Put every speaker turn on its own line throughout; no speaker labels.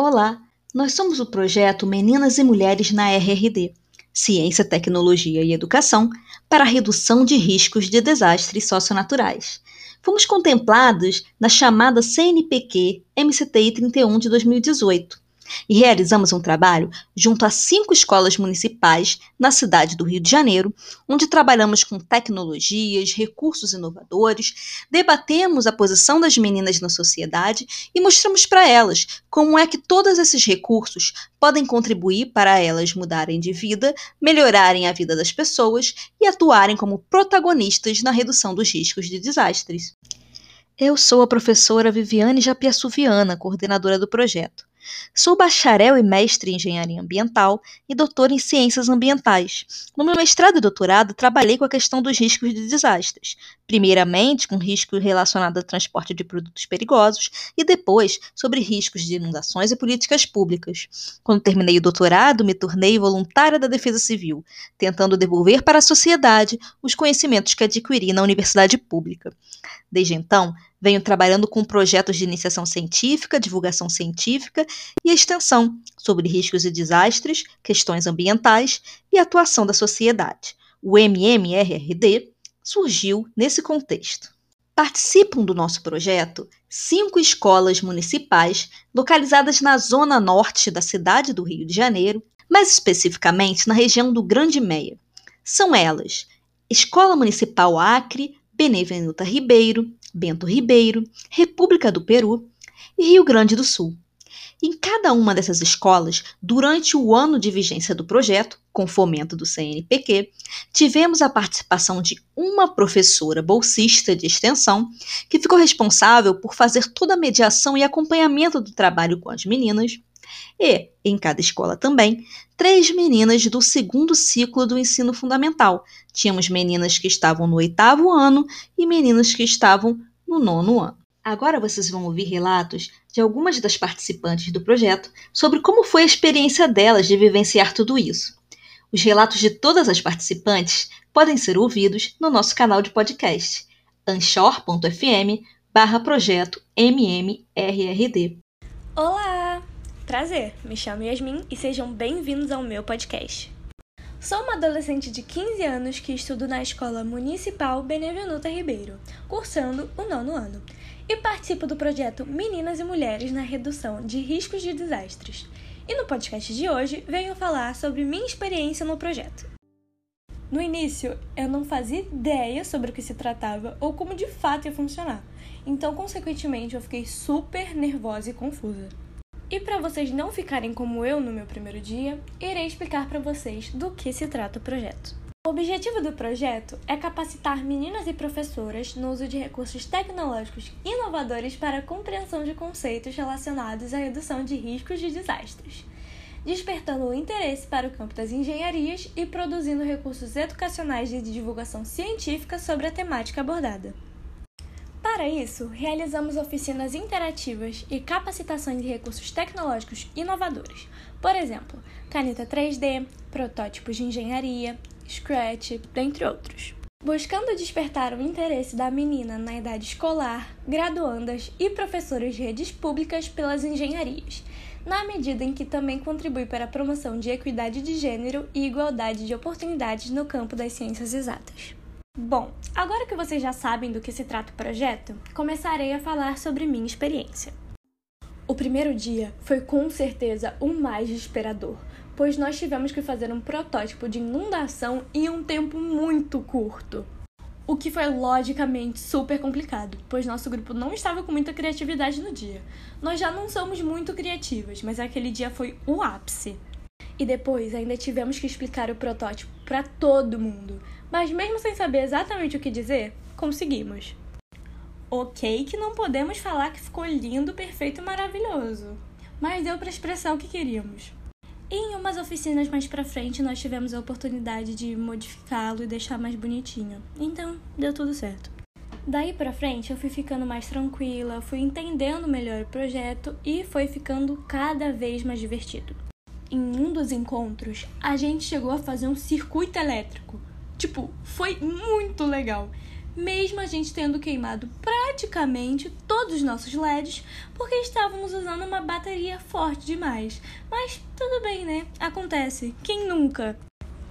Olá, nós somos o projeto Meninas e Mulheres na RRD, Ciência, Tecnologia e Educação para a redução de riscos de desastres socionaturais. Fomos contemplados na chamada CNPq MCTI 31 de 2018 e realizamos um trabalho junto a cinco escolas municipais na cidade do Rio de Janeiro, onde trabalhamos com tecnologias, recursos inovadores, debatemos a posição das meninas na sociedade e mostramos para elas como é que todos esses recursos podem contribuir para elas mudarem de vida, melhorarem a vida das pessoas e atuarem como protagonistas na redução dos riscos de desastres. Eu sou a professora Viviane Japiaçuviana, coordenadora do projeto. Sou bacharel e mestre em engenharia ambiental e doutor em ciências ambientais. No meu mestrado e doutorado, trabalhei com a questão dos riscos de desastres, primeiramente com risco relacionado ao transporte de produtos perigosos e depois sobre riscos de inundações e políticas públicas. Quando terminei o doutorado, me tornei voluntária da Defesa Civil, tentando devolver para a sociedade os conhecimentos que adquiri na universidade pública. Desde então, venho trabalhando com projetos de iniciação científica, divulgação científica e extensão sobre riscos e desastres, questões ambientais e atuação da sociedade. O MMRRD surgiu nesse contexto. Participam do nosso projeto cinco escolas municipais localizadas na zona norte da cidade do Rio de Janeiro, mais especificamente na região do Grande Meia. São elas: Escola Municipal Acre, Benevenuta Ribeiro, Bento Ribeiro, República do Peru e Rio Grande do Sul. Em cada uma dessas escolas, durante o ano de vigência do projeto, com fomento do CNPq, tivemos a participação de uma professora bolsista de extensão que ficou responsável por fazer toda a mediação e acompanhamento do trabalho com as meninas, e, em cada escola também, três meninas do segundo ciclo do ensino fundamental. Tínhamos meninas que estavam no oitavo ano e meninas que estavam no nono ano. Agora vocês vão ouvir relatos de algumas das participantes do projeto sobre como foi a experiência delas de vivenciar tudo isso. Os relatos de todas as participantes podem ser ouvidos no nosso canal de podcast, anchor.fm barra projeto MMRRD.
Olá! Prazer, me chamo Yasmin e sejam bem-vindos ao meu podcast. Sou uma adolescente de 15 anos que estudo na Escola Municipal Benevenuta Ribeiro, cursando o nono ano e participo do projeto Meninas e Mulheres na Redução de Riscos de Desastres. E no podcast de hoje venho falar sobre minha experiência no projeto. No início, eu não fazia ideia sobre o que se tratava ou como de fato ia funcionar, então, consequentemente, eu fiquei super nervosa e confusa. E para vocês não ficarem como eu no meu primeiro dia, irei explicar para vocês do que se trata o projeto. O objetivo do projeto é capacitar meninas e professoras no uso de recursos tecnológicos inovadores para a compreensão de conceitos relacionados à redução de riscos de desastres, despertando o interesse para o campo das engenharias e produzindo recursos educacionais de divulgação científica sobre a temática abordada. Para isso, realizamos oficinas interativas e capacitações de recursos tecnológicos inovadores, por exemplo, caneta 3D, protótipos de engenharia, Scratch, dentre outros. Buscando despertar o interesse da menina na idade escolar, graduandas e professoras de redes públicas pelas engenharias, na medida em que também contribui para a promoção de equidade de gênero e igualdade de oportunidades no campo das ciências exatas. Bom, agora que vocês já sabem do que se trata o projeto, começarei a falar sobre minha experiência. O primeiro dia foi com certeza o mais desesperador, pois nós tivemos que fazer um protótipo de inundação em um tempo muito curto. O que foi logicamente super complicado, pois nosso grupo não estava com muita criatividade no dia. Nós já não somos muito criativas, mas aquele dia foi o ápice. E depois ainda tivemos que explicar o protótipo para todo mundo, mas mesmo sem saber exatamente o que dizer, conseguimos. Ok, que não podemos falar que ficou lindo, perfeito e maravilhoso, mas deu para expressar o que queríamos. Em umas oficinas mais pra frente, nós tivemos a oportunidade de modificá-lo e deixar mais bonitinho. Então, deu tudo certo. Daí pra frente, eu fui ficando mais tranquila, fui entendendo melhor o projeto e foi ficando cada vez mais divertido. Em um dos encontros, a gente chegou a fazer um circuito elétrico. Tipo, foi muito legal. mesmo a gente tendo queimado praticamente todos os nossos LEDs porque estávamos usando uma bateria forte demais. Mas tudo bem, né? Acontece. Quem nunca?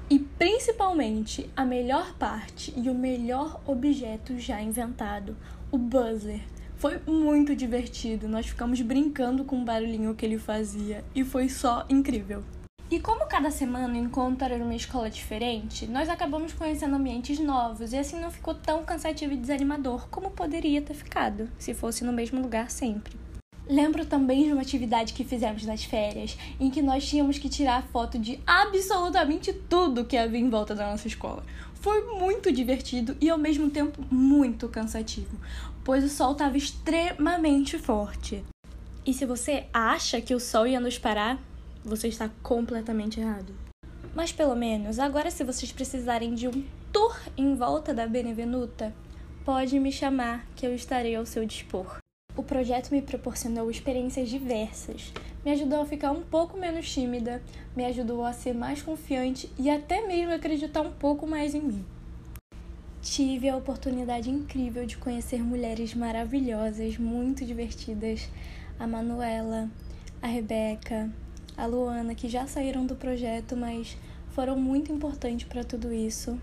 E principalmente a melhor parte e o melhor objeto já inventado, o buzzer. Foi muito divertido, nós ficamos brincando com o barulhinho que ele fazia e foi só incrível. E como cada semana o encontro era numa escola diferente, nós acabamos conhecendo ambientes novos e assim não ficou tão cansativo e desanimador como poderia ter ficado se fosse no mesmo lugar sempre. Lembro também de uma atividade que fizemos nas férias, em que nós tínhamos que tirar foto de absolutamente tudo que havia em volta da nossa escola. Foi muito divertido e ao mesmo tempo muito cansativo, pois o sol estava extremamente forte. E se você acha que o sol ia nos parar, você está completamente errado. Mas pelo menos, agora se vocês precisarem de um tour em volta da Benevenuta, pode me chamar que eu estarei ao seu dispor. O projeto me proporcionou experiências diversas, me ajudou a ficar um pouco menos tímida, me ajudou a ser mais confiante e até mesmo acreditar um pouco mais em mim. Tive a oportunidade incrível de conhecer mulheres maravilhosas, muito divertidas, a Manuela, a Rebeca, a Luana, que já saíram do projeto, mas foram muito importantes para tudo isso.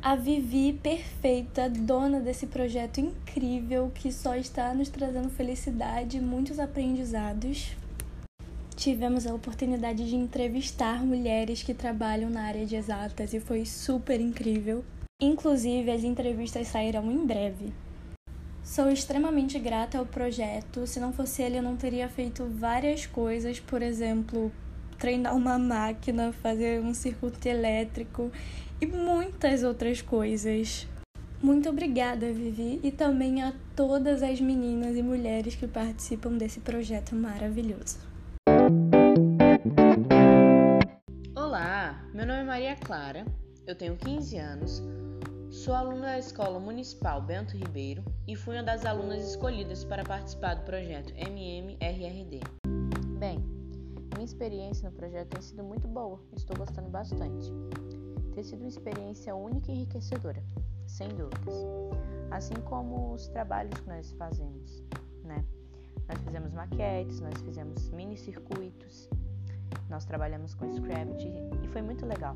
A Vivi perfeita, dona desse projeto incrível que só está nos trazendo felicidade e muitos aprendizados. Tivemos a oportunidade de entrevistar mulheres que trabalham na área de exatas e foi super incrível. Inclusive, as entrevistas sairão em breve. Sou extremamente grata ao projeto. Se não fosse ele, eu não teria feito várias coisas, por exemplo, treinar uma máquina, fazer um circuito elétrico e muitas outras coisas. Muito obrigada, Vivi, e também a todas as meninas e mulheres que participam desse projeto maravilhoso.
Olá, meu nome é Maria Clara, eu tenho 15 anos, Sou aluna da Escola Municipal Bento Ribeiro e fui uma das alunas escolhidas para participar do projeto MMRRD. Bem, minha experiência no projeto tem sido muito boa, estou gostando bastante. Tem sido uma experiência única e enriquecedora, sem dúvidas. Assim como os trabalhos que nós fazemos, né? Nós fizemos maquetes, nós fizemos mini circuitos, nós trabalhamos com Scrapt e foi muito legal.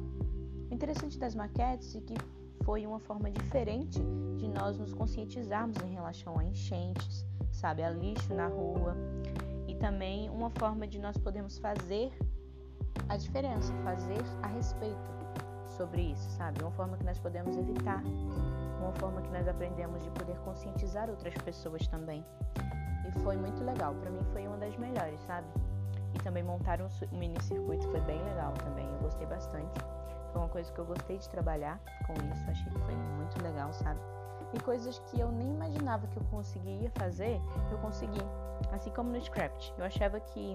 O interessante das maquetes é que foi uma forma diferente de nós nos conscientizarmos em relação a enchentes, sabe, a lixo na rua e também uma forma de nós podermos fazer a diferença, fazer a respeito sobre isso, sabe? Uma forma que nós podemos evitar, uma forma que nós aprendemos de poder conscientizar outras pessoas também. E foi muito legal, para mim foi uma das melhores, sabe? E também montar um mini circuito foi bem legal também, eu gostei bastante. Foi uma coisa que eu gostei de trabalhar com isso, achei que foi muito legal, sabe? E coisas que eu nem imaginava que eu conseguiria fazer, eu consegui. Assim como no Scrapt. Eu achava que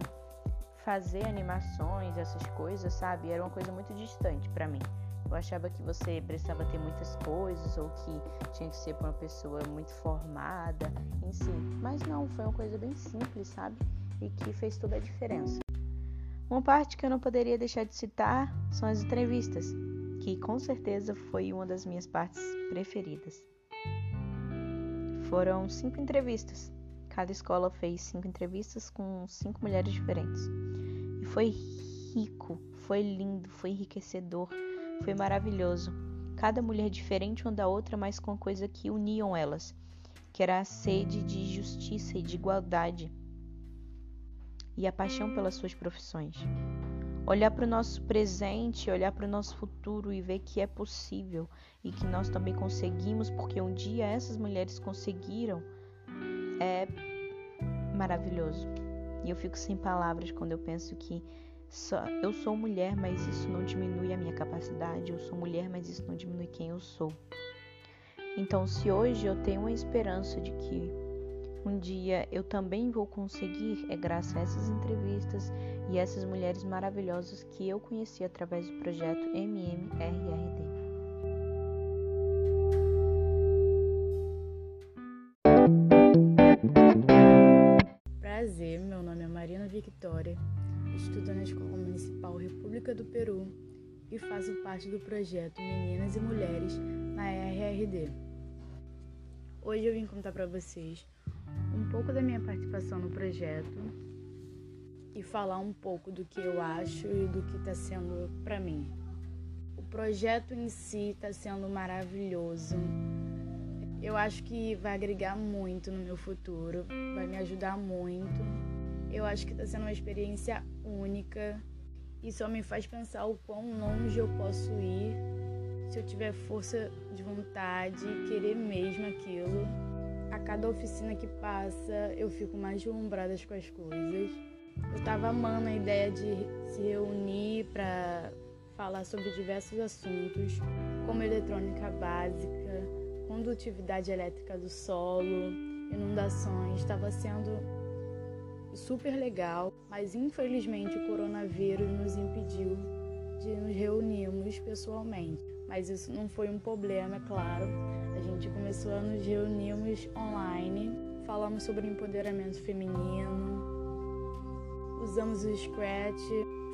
fazer animações, essas coisas, sabe, era uma coisa muito distante para mim. Eu achava que você precisava ter muitas coisas ou que tinha que ser para uma pessoa muito formada em si. Mas não, foi uma coisa bem simples, sabe? E que fez toda a diferença. Uma parte que eu não poderia deixar de citar são as entrevistas, que com certeza foi uma das minhas partes preferidas. Foram cinco entrevistas. Cada escola fez cinco entrevistas com cinco mulheres diferentes. E foi rico, foi lindo, foi enriquecedor, foi maravilhoso. Cada mulher diferente uma da outra, mas com a coisa que uniam elas, que era a sede de justiça e de igualdade e a paixão pelas suas profissões. Olhar para o nosso presente, olhar para o nosso futuro e ver que é possível e que nós também conseguimos, porque um dia essas mulheres conseguiram, é maravilhoso. E eu fico sem palavras quando eu penso que só, eu sou mulher, mas isso não diminui a minha capacidade. Eu sou mulher, mas isso não diminui quem eu sou. Então, se hoje eu tenho a esperança de que um dia eu também vou conseguir, é graças a essas entrevistas e essas mulheres maravilhosas que eu conheci através do projeto MMRRD.
Prazer, meu nome é Marina Victoria, estudo na Escola Municipal República do Peru e faço parte do projeto Meninas e Mulheres na RRD. Hoje eu vim contar para vocês um pouco da minha participação no projeto e falar um pouco do que eu acho e do que está sendo para mim. O projeto em si está sendo maravilhoso. Eu acho que vai agregar muito no meu futuro, vai me ajudar muito. Eu acho que está sendo uma experiência única e só me faz pensar o quão longe eu posso ir se eu tiver força de vontade, querer mesmo aquilo. A cada oficina que passa, eu fico mais deslumbrada com as coisas. Eu tava amando a ideia de se reunir para falar sobre diversos assuntos, como eletrônica básica, condutividade elétrica do solo, inundações. Estava sendo super legal, mas infelizmente o coronavírus nos impediu de nos reunirmos pessoalmente. Mas isso não foi um problema, é claro. A gente começou a nos reunirmos online, falamos sobre empoderamento feminino, usamos o Scratch,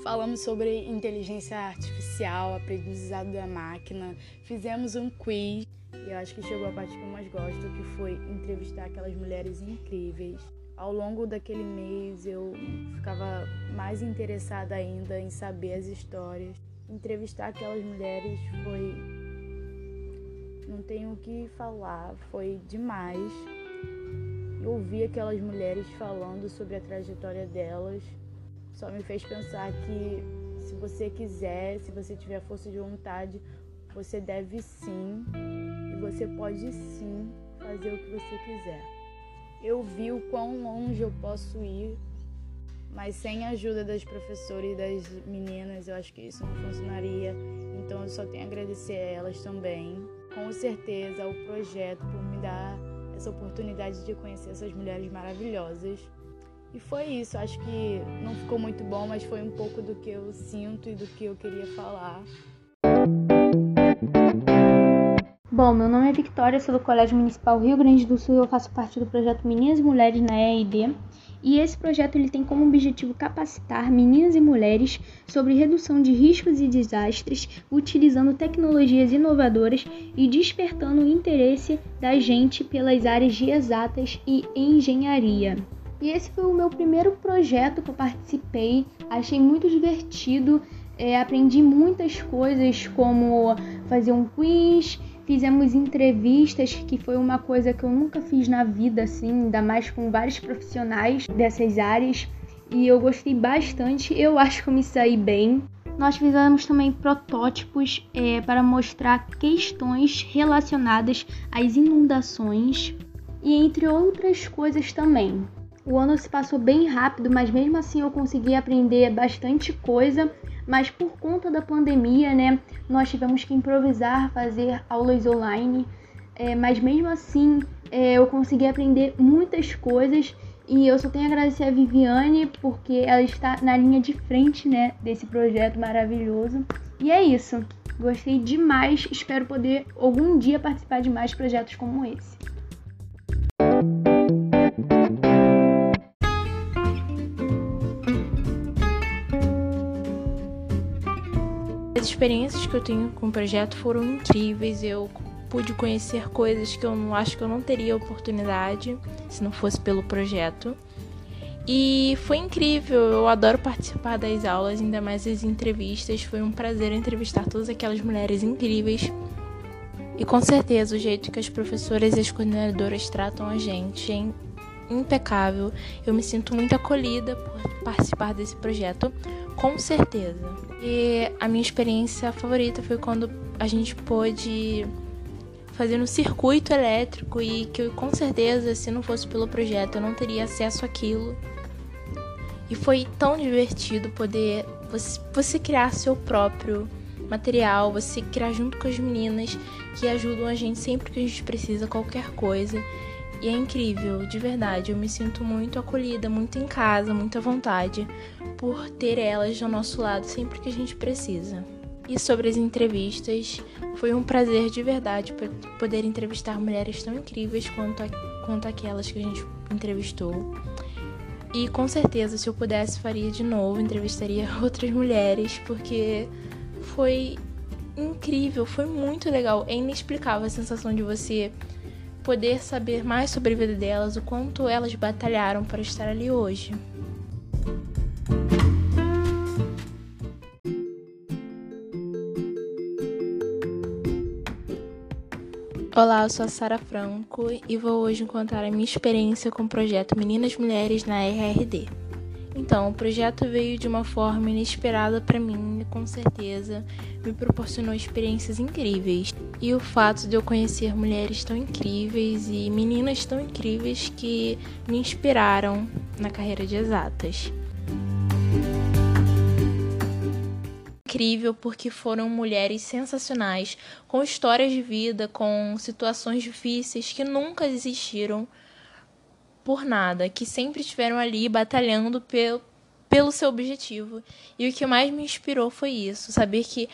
falamos sobre inteligência artificial, aprendizado da máquina, fizemos um quiz e eu acho que chegou a parte que eu mais gosto, que foi entrevistar aquelas mulheres incríveis ao longo daquele mês eu ficava mais interessada ainda em saber as histórias. Entrevistar aquelas mulheres foi. Não tenho o que falar, foi demais. E ouvir aquelas mulheres falando sobre a trajetória delas só me fez pensar que se você quiser, se você tiver força de vontade, você deve sim e você pode sim fazer o que você quiser eu vi o quão longe eu posso ir, mas sem a ajuda das professoras e das meninas, eu acho que isso não funcionaria. Então eu só tenho a agradecer a elas também. Com certeza, o projeto por me dar essa oportunidade de conhecer essas mulheres maravilhosas. E foi isso, acho que não ficou muito bom, mas foi um pouco do que eu sinto e do que eu queria falar.
Bom, meu nome é Victoria, sou do Colégio Municipal Rio Grande do Sul e eu faço parte do projeto Meninas e Mulheres na EID. E esse projeto ele tem como objetivo capacitar meninas e mulheres sobre redução de riscos e desastres, utilizando tecnologias inovadoras e despertando o interesse da gente pelas áreas de exatas e engenharia. E esse foi o meu primeiro projeto que eu participei, achei muito divertido, é, aprendi muitas coisas como fazer um quiz, Fizemos entrevistas, que foi uma coisa que eu nunca fiz na vida, assim, ainda mais com vários profissionais dessas áreas. E eu gostei bastante, eu acho que eu me saí bem. Nós fizemos também protótipos é, para mostrar questões relacionadas às inundações e entre outras coisas também. O ano se passou bem rápido, mas mesmo assim eu consegui aprender bastante coisa mas por conta da pandemia, né, nós tivemos que improvisar, fazer aulas online, é, mas mesmo assim é, eu consegui aprender muitas coisas e eu só tenho a agradecer a Viviane porque ela está na linha de frente, né, desse projeto maravilhoso. E é isso. Gostei demais, espero poder algum dia participar de mais projetos como esse.
Experiências que eu tenho com o projeto foram incríveis. Eu pude conhecer coisas que eu não acho que eu não teria oportunidade se não fosse pelo projeto. E foi incrível, eu adoro participar das aulas, ainda mais as entrevistas. Foi um prazer entrevistar todas aquelas mulheres incríveis. E com certeza o jeito que as professoras e as coordenadoras tratam a gente impecável. Eu me sinto muito acolhida por participar desse projeto, com certeza. E a minha experiência favorita foi quando a gente pôde fazer um circuito elétrico e que eu, com certeza, se não fosse pelo projeto, eu não teria acesso àquilo. E foi tão divertido poder você, você criar seu próprio material, você criar junto com as meninas que ajudam a gente sempre que a gente precisa qualquer coisa. E é incrível, de verdade. Eu me sinto muito acolhida, muito em casa, muito à vontade por ter elas ao nosso lado sempre que a gente precisa. E sobre as entrevistas, foi um prazer de verdade poder entrevistar mulheres tão incríveis quanto, a, quanto aquelas que a gente entrevistou. E com certeza, se eu pudesse, faria de novo, entrevistaria outras mulheres, porque foi incrível, foi muito legal. É inexplicável a sensação de você poder saber mais sobre a vida delas, o quanto elas batalharam para estar ali hoje. Olá, eu sou a Sara Franco e vou hoje contar a minha experiência com o projeto Meninas Mulheres na RRD. Então, o projeto veio de uma forma inesperada para mim e com certeza me proporcionou experiências incríveis. E o fato de eu conhecer mulheres tão incríveis e meninas tão incríveis que me inspiraram na carreira de exatas. incrível porque foram mulheres sensacionais, com histórias de vida, com situações difíceis que nunca existiram por nada, que sempre estiveram ali batalhando pelo, pelo seu objetivo. E o que mais me inspirou foi isso, saber que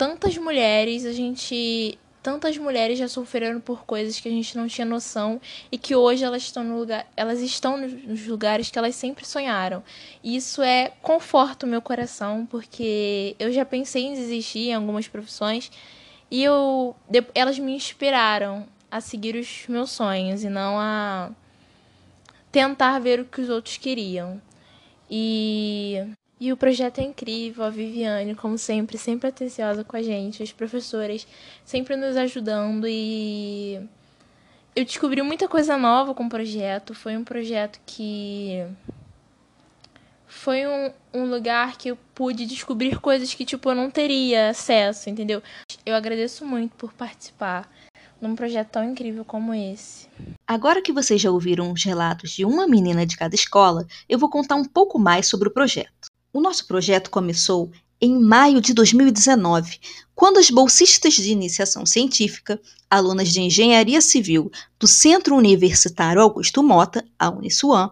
tantas mulheres a gente tantas mulheres já sofreram por coisas que a gente não tinha noção e que hoje elas estão no lugar, elas estão nos lugares que elas sempre sonharam. E isso é conforto meu coração, porque eu já pensei em desistir em algumas profissões e eu elas me inspiraram a seguir os meus sonhos e não a tentar ver o que os outros queriam. E e o projeto é incrível, a Viviane, como sempre, sempre atenciosa com a gente, as professoras sempre nos ajudando e eu descobri muita coisa nova com o projeto. Foi um projeto que foi um, um lugar que eu pude descobrir coisas que tipo eu não teria acesso, entendeu? Eu agradeço muito por participar num projeto tão incrível como esse.
Agora que vocês já ouviram os relatos de uma menina de cada escola, eu vou contar um pouco mais sobre o projeto. O nosso projeto começou em maio de 2019, quando as bolsistas de iniciação científica, alunas de engenharia civil do Centro Universitário Augusto Mota, a Uniswan,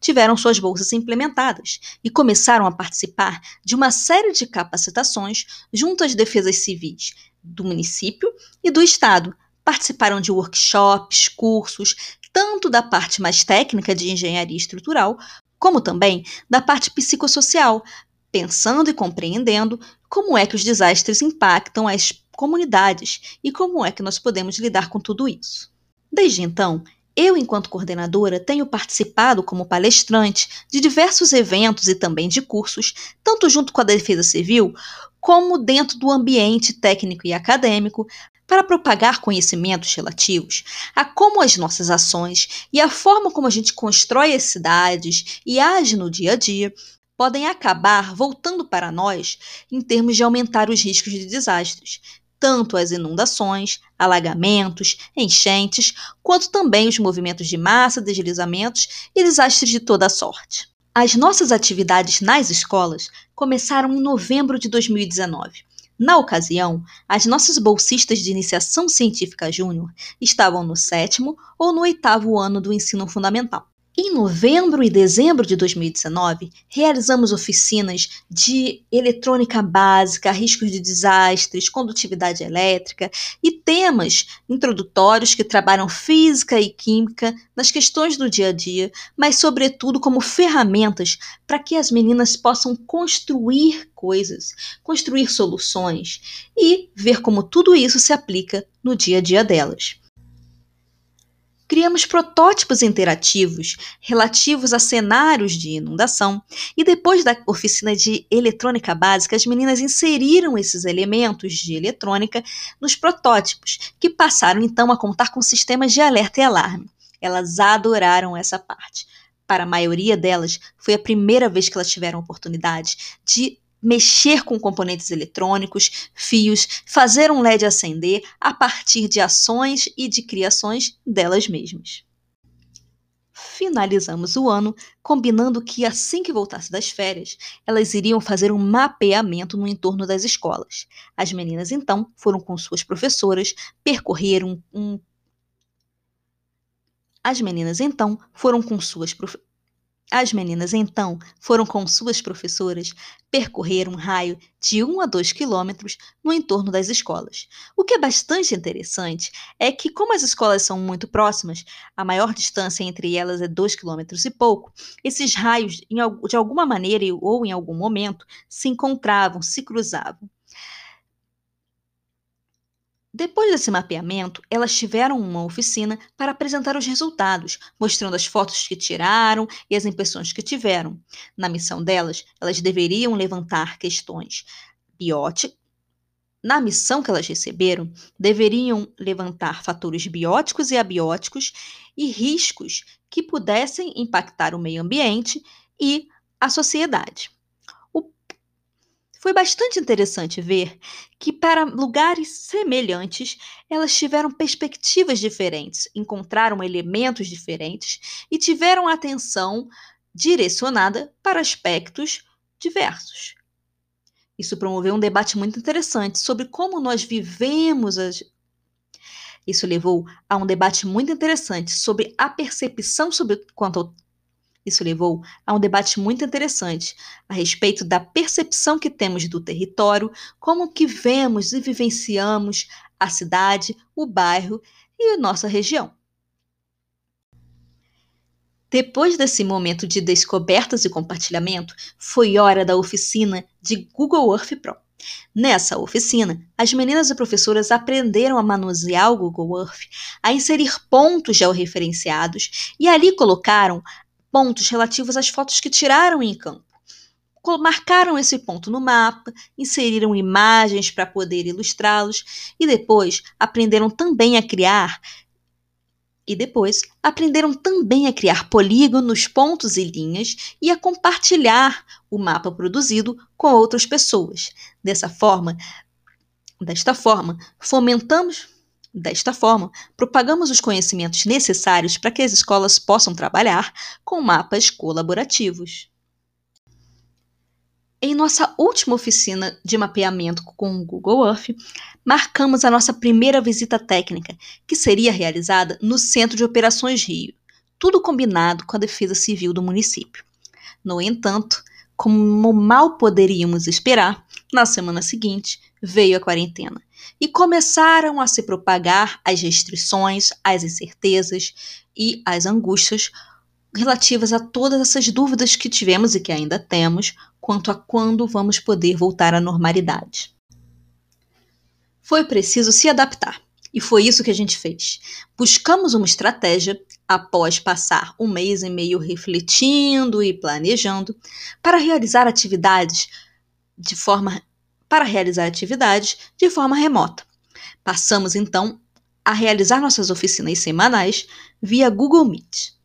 tiveram suas bolsas implementadas e começaram a participar de uma série de capacitações junto às defesas civis do município e do estado. Participaram de workshops, cursos, tanto da parte mais técnica de engenharia estrutural, como também da parte psicossocial, pensando e compreendendo como é que os desastres impactam as comunidades e como é que nós podemos lidar com tudo isso. Desde então, eu, enquanto coordenadora, tenho participado como palestrante de diversos eventos e também de cursos, tanto junto com a Defesa Civil, como dentro do ambiente técnico e acadêmico, para propagar conhecimentos relativos a como as nossas ações e a forma como a gente constrói as cidades e age no dia a dia podem acabar voltando para nós em termos de aumentar os riscos de desastres, tanto as inundações, alagamentos, enchentes, quanto também os movimentos de massa, deslizamentos e desastres de toda sorte. As nossas atividades nas escolas começaram em novembro de 2019 na ocasião, as nossas bolsistas de iniciação científica júnior estavam no sétimo ou no oitavo ano do ensino fundamental. Em novembro e dezembro de 2019, realizamos oficinas de eletrônica básica, riscos de desastres, condutividade elétrica e temas introdutórios que trabalham física e química nas questões do dia a dia, mas, sobretudo, como ferramentas para que as meninas possam construir coisas, construir soluções e ver como tudo isso se aplica no dia a dia delas. Criamos protótipos interativos relativos a cenários de inundação e depois da oficina de eletrônica básica, as meninas inseriram esses elementos de eletrônica nos protótipos, que passaram então a contar com sistemas de alerta e alarme. Elas adoraram essa parte. Para a maioria delas, foi a primeira vez que elas tiveram a oportunidade de mexer com componentes eletrônicos, fios, fazer um LED acender a partir de ações e de criações delas mesmas. Finalizamos o ano combinando que, assim que voltasse das férias, elas iriam fazer um mapeamento no entorno das escolas. As meninas, então, foram com suas professoras, percorreram um. As meninas, então, foram com suas professoras as meninas, então, foram com suas professoras percorrer um raio de 1 a 2 quilômetros no entorno das escolas. O que é bastante interessante é que, como as escolas são muito próximas, a maior distância entre elas é 2 quilômetros e pouco, esses raios, de alguma maneira ou em algum momento, se encontravam, se cruzavam. Depois desse mapeamento, elas tiveram uma oficina para apresentar os resultados, mostrando as fotos que tiraram e as impressões que tiveram. Na missão delas, elas deveriam levantar questões bióticas. Na missão que elas receberam, deveriam levantar fatores bióticos e abióticos e riscos que pudessem impactar o meio ambiente e a sociedade. Foi bastante interessante ver que, para lugares semelhantes, elas tiveram perspectivas diferentes, encontraram elementos diferentes e tiveram atenção direcionada para aspectos diversos. Isso promoveu um debate muito interessante sobre como nós vivemos as. Isso levou a um debate muito interessante sobre a percepção sobre quanto ao isso levou a um debate muito interessante a respeito da percepção que temos do território, como que vemos e vivenciamos a cidade, o bairro e a nossa região. Depois desse momento de descobertas e compartilhamento, foi hora da oficina de Google Earth Pro. Nessa oficina, as meninas e professoras aprenderam a manusear o Google Earth, a inserir pontos georreferenciados e ali colocaram pontos relativos às fotos que tiraram em campo. Marcaram esse ponto no mapa, inseriram imagens para poder ilustrá-los e depois aprenderam também a criar e depois aprenderam também a criar polígonos, pontos e linhas e a compartilhar o mapa produzido com outras pessoas. Dessa forma, desta forma, fomentamos Desta forma, propagamos os conhecimentos necessários para que as escolas possam trabalhar com mapas colaborativos. Em nossa última oficina de mapeamento com o Google Earth, marcamos a nossa primeira visita técnica, que seria realizada no Centro de Operações Rio, tudo combinado com a Defesa Civil do município. No entanto, como mal poderíamos esperar, na semana seguinte veio a quarentena e começaram a se propagar as restrições, as incertezas e as angústias relativas a todas essas dúvidas que tivemos e que ainda temos quanto a quando vamos poder voltar à normalidade. Foi preciso se adaptar. E foi isso que a gente fez. Buscamos uma estratégia, após passar um mês e meio refletindo e planejando, para realizar atividades de forma para realizar atividades de forma remota. Passamos então a realizar nossas oficinas semanais via Google Meet.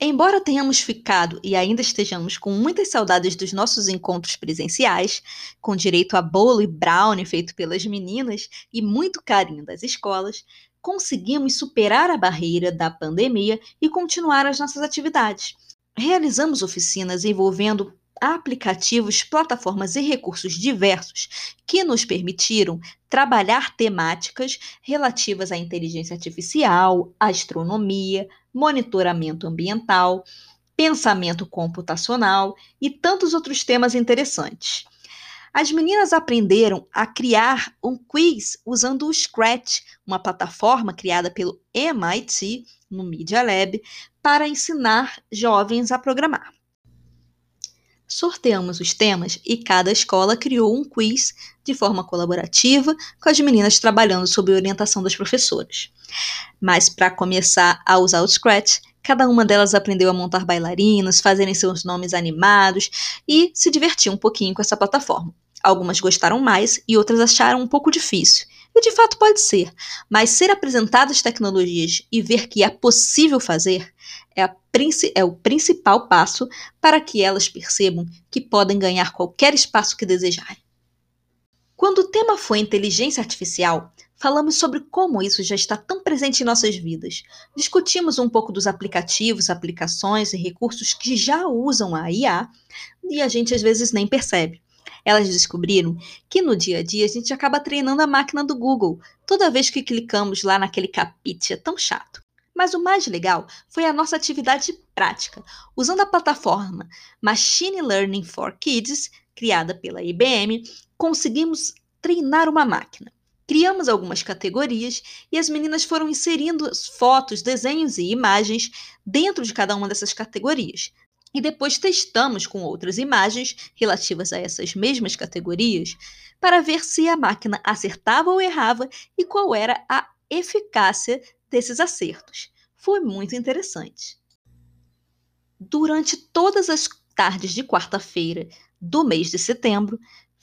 Embora tenhamos ficado e ainda estejamos com muitas saudades dos nossos encontros presenciais, com direito a bolo e brownie feito pelas meninas e muito carinho das escolas, conseguimos superar a barreira da pandemia e continuar as nossas atividades. Realizamos oficinas envolvendo aplicativos, plataformas e recursos diversos que nos permitiram trabalhar temáticas relativas à inteligência artificial, astronomia, monitoramento ambiental, pensamento computacional e tantos outros temas interessantes. As meninas aprenderam a criar um quiz usando o Scratch, uma plataforma criada pelo MIT no Media Lab para ensinar jovens a programar sorteamos os temas e cada escola criou um quiz de forma colaborativa, com as meninas trabalhando sob orientação das professoras. Mas para começar a usar o Scratch, cada uma delas aprendeu a montar bailarinas, fazerem seus nomes animados e se divertir um pouquinho com essa plataforma. Algumas gostaram mais e outras acharam um pouco difícil. E de fato pode ser, mas ser apresentadas tecnologias e ver que é possível fazer é, é, o principal passo para que elas percebam que podem ganhar qualquer espaço que desejarem. Quando o tema foi inteligência artificial, falamos sobre como isso já está tão presente em nossas vidas. Discutimos um pouco dos aplicativos, aplicações e recursos que já usam a IA e a gente às vezes nem percebe. Elas descobriram que no dia a dia a gente acaba treinando a máquina do Google toda vez que clicamos lá naquele é tão chato. Mas o mais legal foi a nossa atividade prática, usando a plataforma Machine Learning for Kids, criada pela IBM, conseguimos treinar uma máquina. Criamos algumas categorias e as meninas foram inserindo fotos, desenhos e imagens dentro de cada uma dessas categorias. e depois testamos com outras imagens relativas a essas mesmas categorias para ver se a máquina acertava ou errava e qual era a eficácia desses acertos. Foi muito interessante. Durante todas as tardes de quarta-feira do mês de setembro,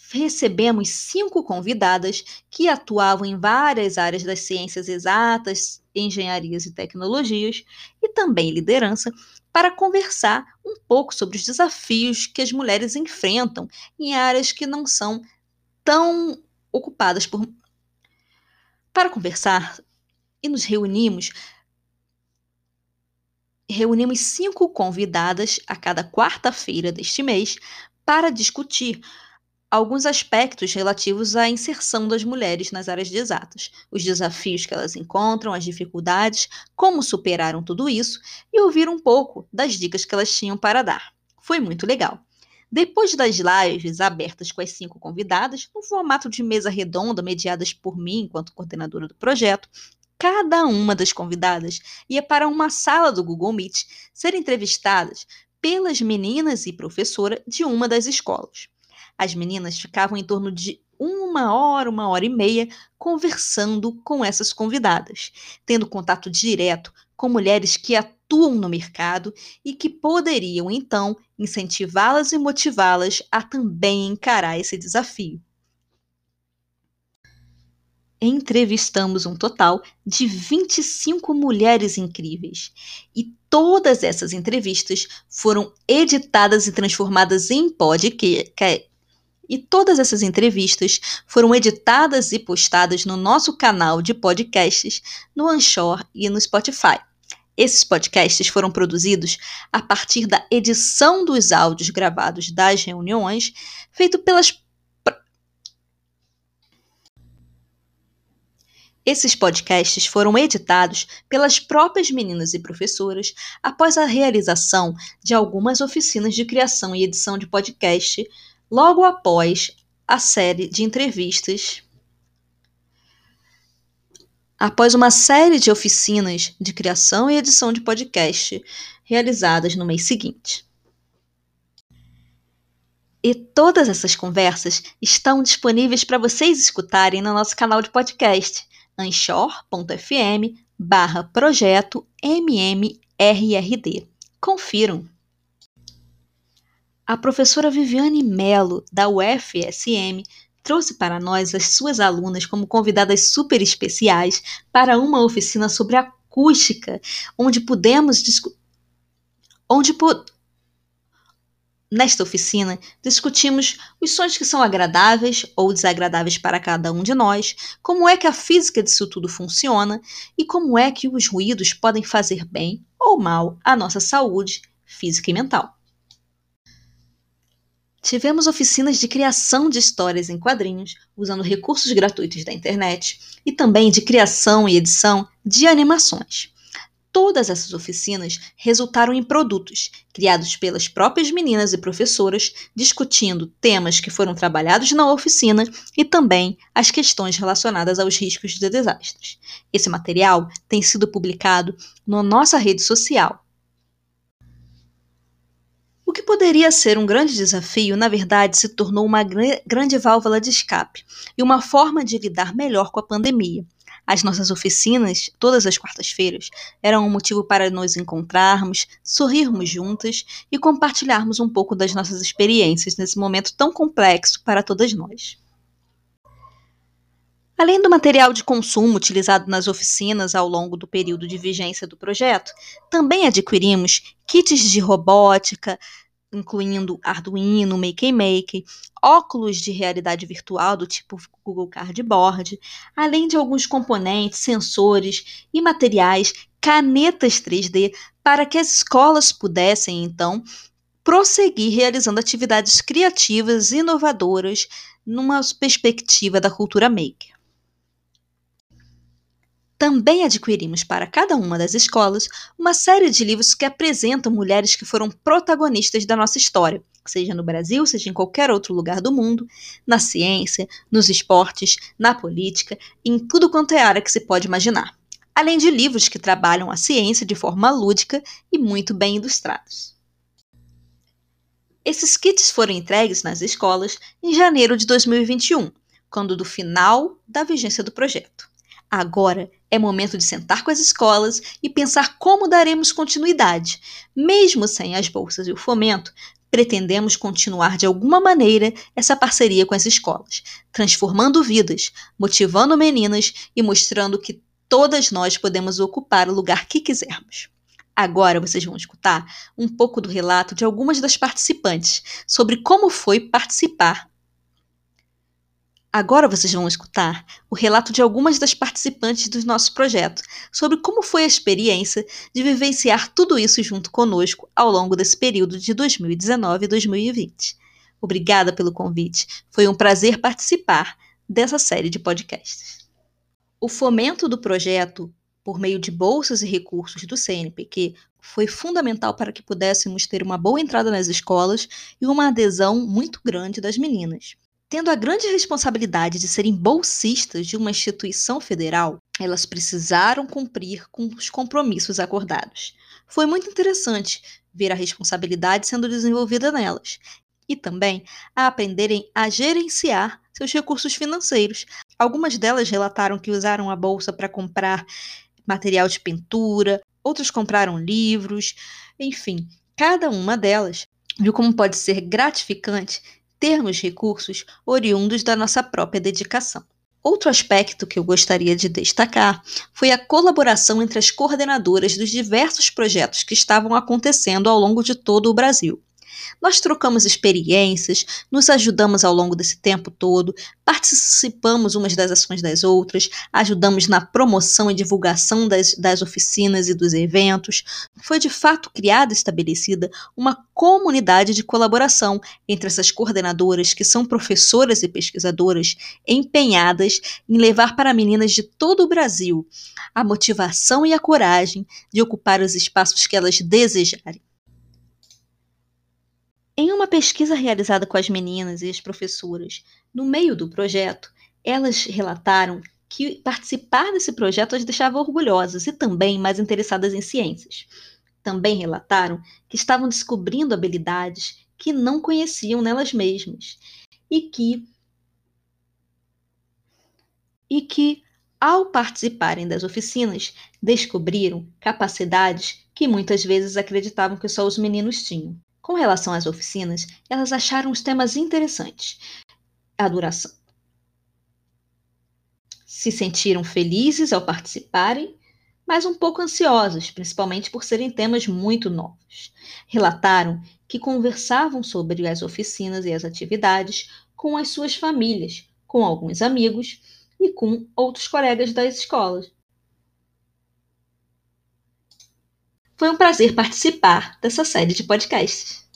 recebemos cinco convidadas que atuavam em várias áreas das ciências exatas, engenharias e tecnologias e também liderança para conversar um pouco sobre os desafios que as mulheres enfrentam em áreas que não são tão ocupadas por. Para conversar, e nos reunimos. Reunimos cinco convidadas a cada quarta-feira deste mês para discutir alguns aspectos relativos à inserção das mulheres nas áreas de exatas, os desafios que elas encontram, as dificuldades, como superaram tudo isso e ouvir um pouco das dicas que elas tinham para dar. Foi muito legal. Depois das lives abertas com as cinco convidadas, no formato de mesa redonda, mediadas por mim enquanto coordenadora do projeto, cada uma das convidadas ia para uma sala do Google Meet ser entrevistadas pelas meninas e professora de uma das escolas. As meninas ficavam em torno de uma hora, uma hora e meia, conversando com essas convidadas, tendo contato direto com mulheres que atuam no mercado e que poderiam, então, incentivá-las e motivá-las a também encarar esse desafio. Entrevistamos um total de 25 mulheres incríveis e todas essas entrevistas foram editadas e transformadas em podcast e todas essas entrevistas foram editadas e postadas no nosso canal de podcasts no Anchor e no Spotify. Esses podcasts foram produzidos a partir da edição dos áudios gravados das reuniões, feito pelas Esses podcasts foram editados pelas próprias meninas e professoras após a realização de algumas oficinas de criação e edição de podcast logo após a série de entrevistas. Após uma série de oficinas de criação e edição de podcast realizadas no mês seguinte. E todas essas conversas estão disponíveis para vocês escutarem no nosso canal de podcast, anchor.fm barra projeto MMRRD. Confiram! A professora Viviane Melo, da UFSM, trouxe para nós as suas alunas como convidadas super especiais para uma oficina sobre acústica, onde pudemos onde Nesta oficina, discutimos os sons que são agradáveis ou desagradáveis para cada um de nós, como é que a física disso tudo funciona e como é que os ruídos podem fazer bem ou mal à nossa saúde física e mental. Tivemos oficinas de criação de histórias em quadrinhos, usando recursos gratuitos da internet, e também de criação e edição de animações. Todas essas oficinas resultaram em produtos criados pelas próprias meninas e professoras, discutindo temas que foram trabalhados na oficina e também as questões relacionadas aos riscos de desastres. Esse material tem sido publicado na nossa rede social, o que poderia ser um grande desafio, na verdade, se tornou uma grande válvula de escape e uma forma de lidar melhor com a pandemia. As nossas oficinas, todas as quartas-feiras, eram um motivo para nos encontrarmos, sorrirmos juntas e compartilharmos um pouco das nossas experiências nesse momento tão complexo para todas nós. Além do material de consumo utilizado nas oficinas ao longo do período de vigência do projeto, também adquirimos kits de robótica, incluindo Arduino, Make Make, óculos de realidade virtual do tipo Google Cardboard, além de alguns componentes, sensores e materiais, canetas 3D, para que as escolas pudessem então prosseguir realizando atividades criativas e inovadoras numa perspectiva da cultura maker. Também adquirimos para cada uma das escolas uma série de livros que apresentam mulheres que foram protagonistas da nossa história, seja no Brasil, seja em qualquer outro lugar do mundo, na ciência, nos esportes, na política, em tudo quanto é área que se pode imaginar. Além de livros que trabalham a ciência de forma lúdica e muito bem ilustrados. Esses kits foram entregues nas escolas em janeiro de 2021, quando do final da vigência do projeto. Agora é momento de sentar com as escolas e pensar como daremos continuidade. Mesmo sem as bolsas e o fomento, pretendemos continuar de alguma maneira essa parceria com as escolas, transformando vidas, motivando meninas e mostrando que todas nós podemos ocupar o lugar que quisermos. Agora vocês vão escutar um pouco do relato de algumas das participantes sobre como foi participar Agora vocês vão escutar o relato de algumas das participantes do nosso projeto sobre como foi a experiência de vivenciar tudo isso junto conosco ao longo desse período de 2019 e 2020. Obrigada pelo convite. Foi um prazer participar dessa série de podcasts. O fomento do projeto por meio de bolsas e recursos do CNPq foi fundamental para que pudéssemos ter uma boa entrada nas escolas e uma adesão muito grande das meninas. Tendo a grande responsabilidade de serem bolsistas de uma instituição federal, elas precisaram cumprir com os compromissos acordados. Foi muito interessante ver a responsabilidade sendo desenvolvida nelas e também a aprenderem a gerenciar seus recursos financeiros. Algumas delas relataram que usaram a bolsa para comprar material de pintura, outras compraram livros, enfim, cada uma delas viu como pode ser gratificante termos recursos oriundos da nossa própria dedicação. Outro aspecto que eu gostaria de destacar foi a colaboração entre as coordenadoras dos diversos projetos que estavam acontecendo ao longo de todo o Brasil. Nós trocamos experiências, nos ajudamos ao longo desse tempo todo, participamos umas das ações das outras, ajudamos na promoção e divulgação das, das oficinas e dos eventos. Foi de fato criada e estabelecida uma comunidade de colaboração entre essas coordenadoras, que são professoras e pesquisadoras empenhadas em levar para meninas de todo o Brasil a motivação e a coragem de ocupar os espaços que elas desejarem. Em uma pesquisa realizada com as meninas e as professoras, no meio do projeto, elas relataram que participar desse projeto as deixava orgulhosas e também mais interessadas em ciências. Também relataram que estavam descobrindo habilidades que não conheciam nelas mesmas e que e que ao participarem das oficinas, descobriram capacidades que muitas vezes acreditavam que só os meninos tinham. Com relação às oficinas, elas acharam os temas interessantes. A duração. Se sentiram felizes ao participarem, mas um pouco ansiosas, principalmente por serem temas muito novos. Relataram que conversavam sobre as oficinas e as atividades com as suas famílias, com alguns amigos e com outros colegas das escolas. Foi um prazer participar dessa série de podcasts.